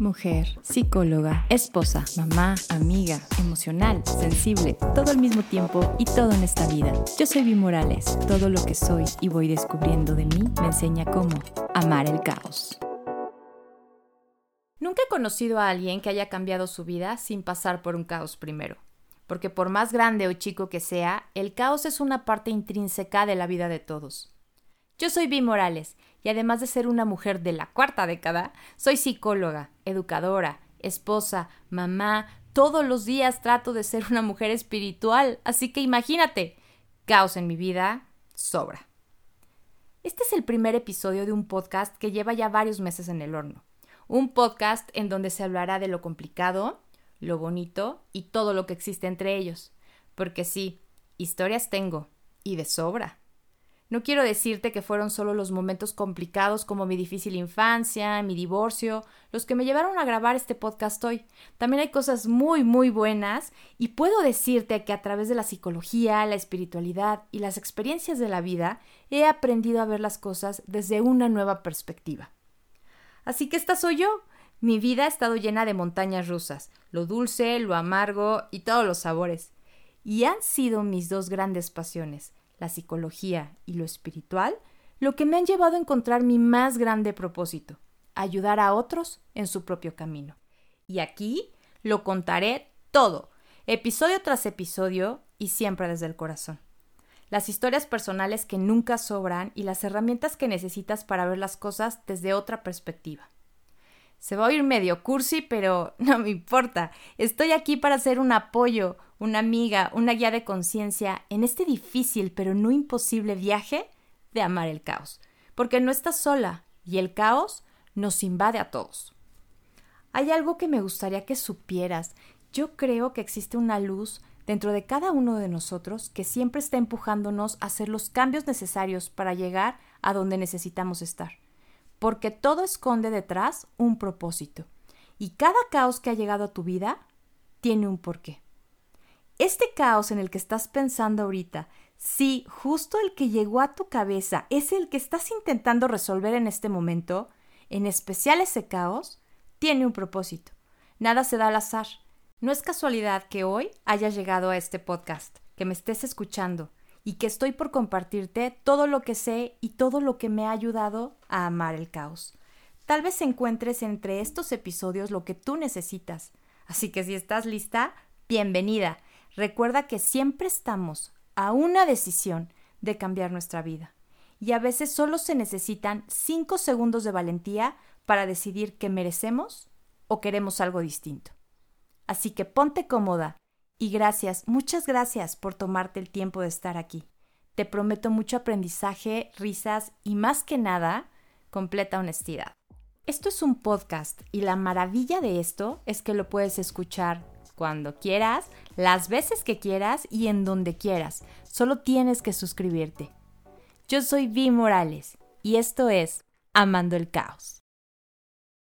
Mujer, psicóloga, esposa, mamá, amiga, emocional, sensible, todo al mismo tiempo y todo en esta vida. Yo soy Vi Morales. Todo lo que soy y voy descubriendo de mí me enseña cómo amar el caos. Nunca he conocido a alguien que haya cambiado su vida sin pasar por un caos primero. Porque por más grande o chico que sea, el caos es una parte intrínseca de la vida de todos. Yo soy Vi Morales y además de ser una mujer de la cuarta década, soy psicóloga, educadora, esposa, mamá. Todos los días trato de ser una mujer espiritual, así que imagínate, caos en mi vida sobra. Este es el primer episodio de un podcast que lleva ya varios meses en el horno. Un podcast en donde se hablará de lo complicado, lo bonito y todo lo que existe entre ellos. Porque sí, historias tengo, y de sobra. No quiero decirte que fueron solo los momentos complicados como mi difícil infancia, mi divorcio, los que me llevaron a grabar este podcast hoy. También hay cosas muy, muy buenas y puedo decirte que a través de la psicología, la espiritualidad y las experiencias de la vida he aprendido a ver las cosas desde una nueva perspectiva. Así que esta soy yo. Mi vida ha estado llena de montañas rusas, lo dulce, lo amargo y todos los sabores. Y han sido mis dos grandes pasiones, la psicología y lo espiritual, lo que me han llevado a encontrar mi más grande propósito, ayudar a otros en su propio camino. Y aquí lo contaré todo, episodio tras episodio y siempre desde el corazón. Las historias personales que nunca sobran y las herramientas que necesitas para ver las cosas desde otra perspectiva. Se va a oír medio cursi, pero no me importa. Estoy aquí para ser un apoyo, una amiga, una guía de conciencia en este difícil pero no imposible viaje de amar el caos. Porque no estás sola y el caos nos invade a todos. Hay algo que me gustaría que supieras. Yo creo que existe una luz dentro de cada uno de nosotros que siempre está empujándonos a hacer los cambios necesarios para llegar a donde necesitamos estar porque todo esconde detrás un propósito. Y cada caos que ha llegado a tu vida tiene un porqué. Este caos en el que estás pensando ahorita, si justo el que llegó a tu cabeza es el que estás intentando resolver en este momento, en especial ese caos, tiene un propósito. Nada se da al azar. No es casualidad que hoy hayas llegado a este podcast, que me estés escuchando, y que estoy por compartirte todo lo que sé y todo lo que me ha ayudado a amar el caos. Tal vez encuentres entre estos episodios lo que tú necesitas. Así que si estás lista, bienvenida. Recuerda que siempre estamos a una decisión de cambiar nuestra vida. Y a veces solo se necesitan cinco segundos de valentía para decidir que merecemos o queremos algo distinto. Así que ponte cómoda, y gracias, muchas gracias por tomarte el tiempo de estar aquí. Te prometo mucho aprendizaje, risas y más que nada, completa honestidad. Esto es un podcast y la maravilla de esto es que lo puedes escuchar cuando quieras, las veces que quieras y en donde quieras. Solo tienes que suscribirte. Yo soy Vi Morales y esto es Amando el Caos.